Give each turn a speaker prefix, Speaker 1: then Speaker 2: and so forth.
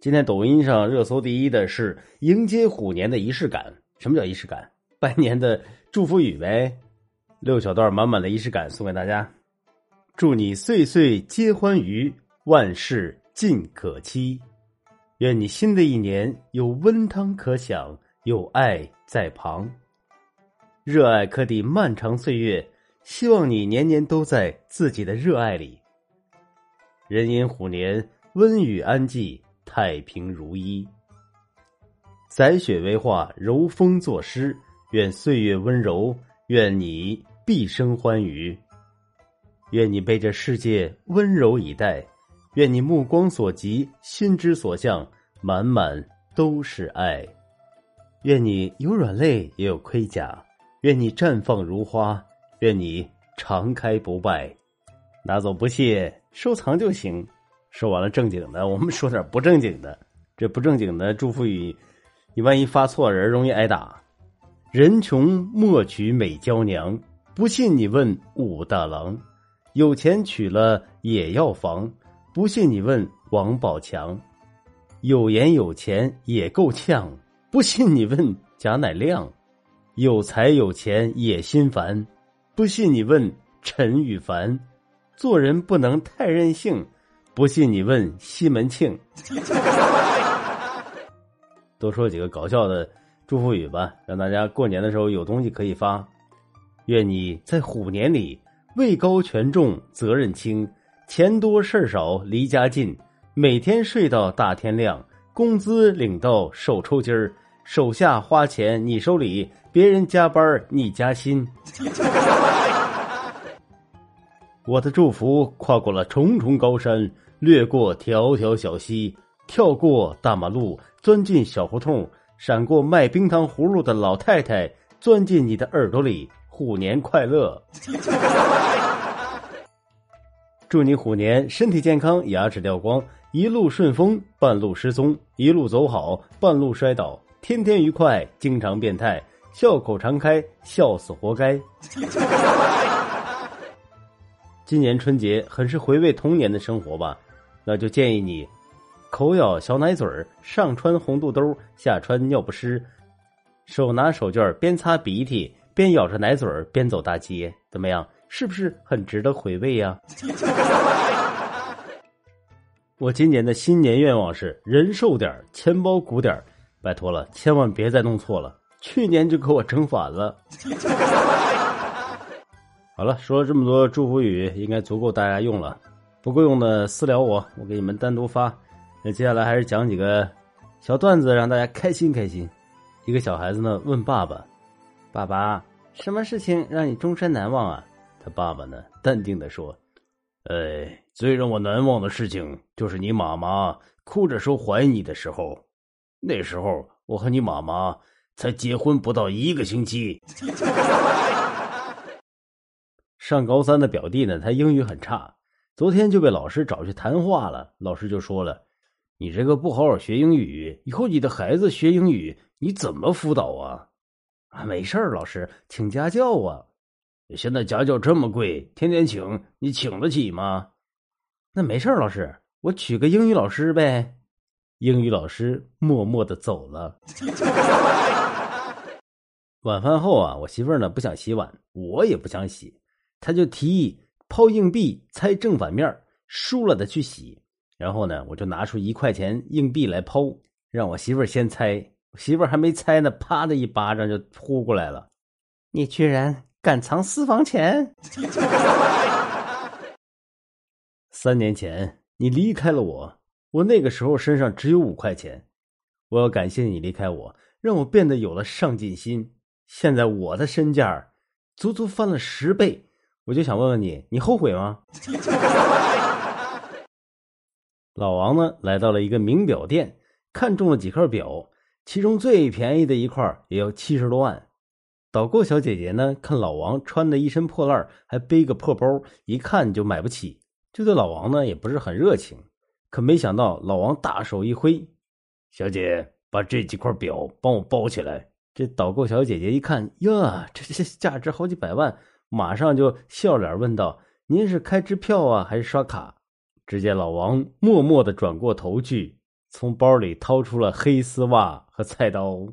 Speaker 1: 今天抖音上热搜第一的是迎接虎年的仪式感。什么叫仪式感？拜年的祝福语呗。六小段满满的仪式感送给大家，祝你岁岁皆欢愉，万事尽可期。愿你新的一年有温汤可享，有爱在旁。热爱可抵漫长岁月，希望你年年都在自己的热爱里。人寅虎年温雨安济。太平如一，载雪为画，柔风作诗。愿岁月温柔，愿你毕生欢愉。愿你被这世界温柔以待，愿你目光所及，心之所向，满满都是爱。愿你有软肋，也有盔甲。愿你绽放如花，愿你常开不败。拿走不谢，收藏就行。说完了正经的，我们说点不正经的。这不正经的祝福语，你万一发错人，容易挨打。人穷莫娶美娇娘，不信你问武大郎。有钱娶了也要防，不信你问王宝强。有颜有钱也够呛，不信你问贾乃亮。有才有钱也心烦，不信你问陈羽凡。做人不能太任性。不信你问西门庆。多说几个搞笑的祝福语吧，让大家过年的时候有东西可以发。愿你在虎年里位高权重，责任轻，钱多事少，离家近，每天睡到大天亮，工资领到手抽筋儿，手下花钱你收礼，别人加班你加薪。我的祝福跨过了重重高山，掠过条条小溪，跳过大马路，钻进小胡同，闪过卖冰糖葫芦的老太太，钻进你的耳朵里。虎年快乐！祝你虎年身体健康，牙齿掉光，一路顺风，半路失踪，一路走好，半路摔倒，天天愉快，经常变态，笑口常开，笑死活该。今年春节很是回味童年的生活吧，那就建议你，口咬小奶嘴儿，上穿红肚兜，下穿尿不湿，手拿手绢边擦鼻涕边咬着奶嘴儿边走大街，怎么样？是不是很值得回味呀？我今年的新年愿望是人瘦点钱包鼓点拜托了，千万别再弄错了，去年就给我整反了。好了，说了这么多祝福语，应该足够大家用了。不够用的私聊我，我给你们单独发。那接下来还是讲几个小段子，让大家开心开心。一个小孩子呢问爸爸：“爸爸，什么事情让你终身难忘啊？”他爸爸呢淡定的说：“哎，最让我难忘的事情就是你妈妈哭着说怀你的时候。那时候我和你妈妈才结婚不到一个星期。”上高三的表弟呢，他英语很差，昨天就被老师找去谈话了。老师就说了：“你这个不好好学英语，以后你的孩子学英语，你怎么辅导啊？”啊，没事儿老师，请家教啊。现在家教这么贵，天天请，你请得起吗？那没事儿老师，我娶个英语老师呗。英语老师默默的走了。晚饭后啊，我媳妇儿呢不想洗碗，我也不想洗。他就提议抛硬币猜正反面，输了的去洗。然后呢，我就拿出一块钱硬币来抛，让我媳妇儿先猜。媳妇儿还没猜呢，啪的一巴掌就呼过来了。你居然敢藏私房钱！三年前你离开了我，我那个时候身上只有五块钱。我要感谢你离开我，让我变得有了上进心。现在我的身价足足翻了十倍。我就想问问你，你后悔吗？老王呢，来到了一个名表店，看中了几块表，其中最便宜的一块也要七十多万。导购小姐姐呢，看老王穿的一身破烂，还背个破包，一看就买不起，就对老王呢也不是很热情。可没想到，老王大手一挥：“小姐，把这几块表帮我包起来。”这导购小姐姐一看，呀，这这价值好几百万。马上就笑脸问道：“您是开支票啊，还是刷卡？”只见老王默默的转过头去，从包里掏出了黑丝袜和菜刀。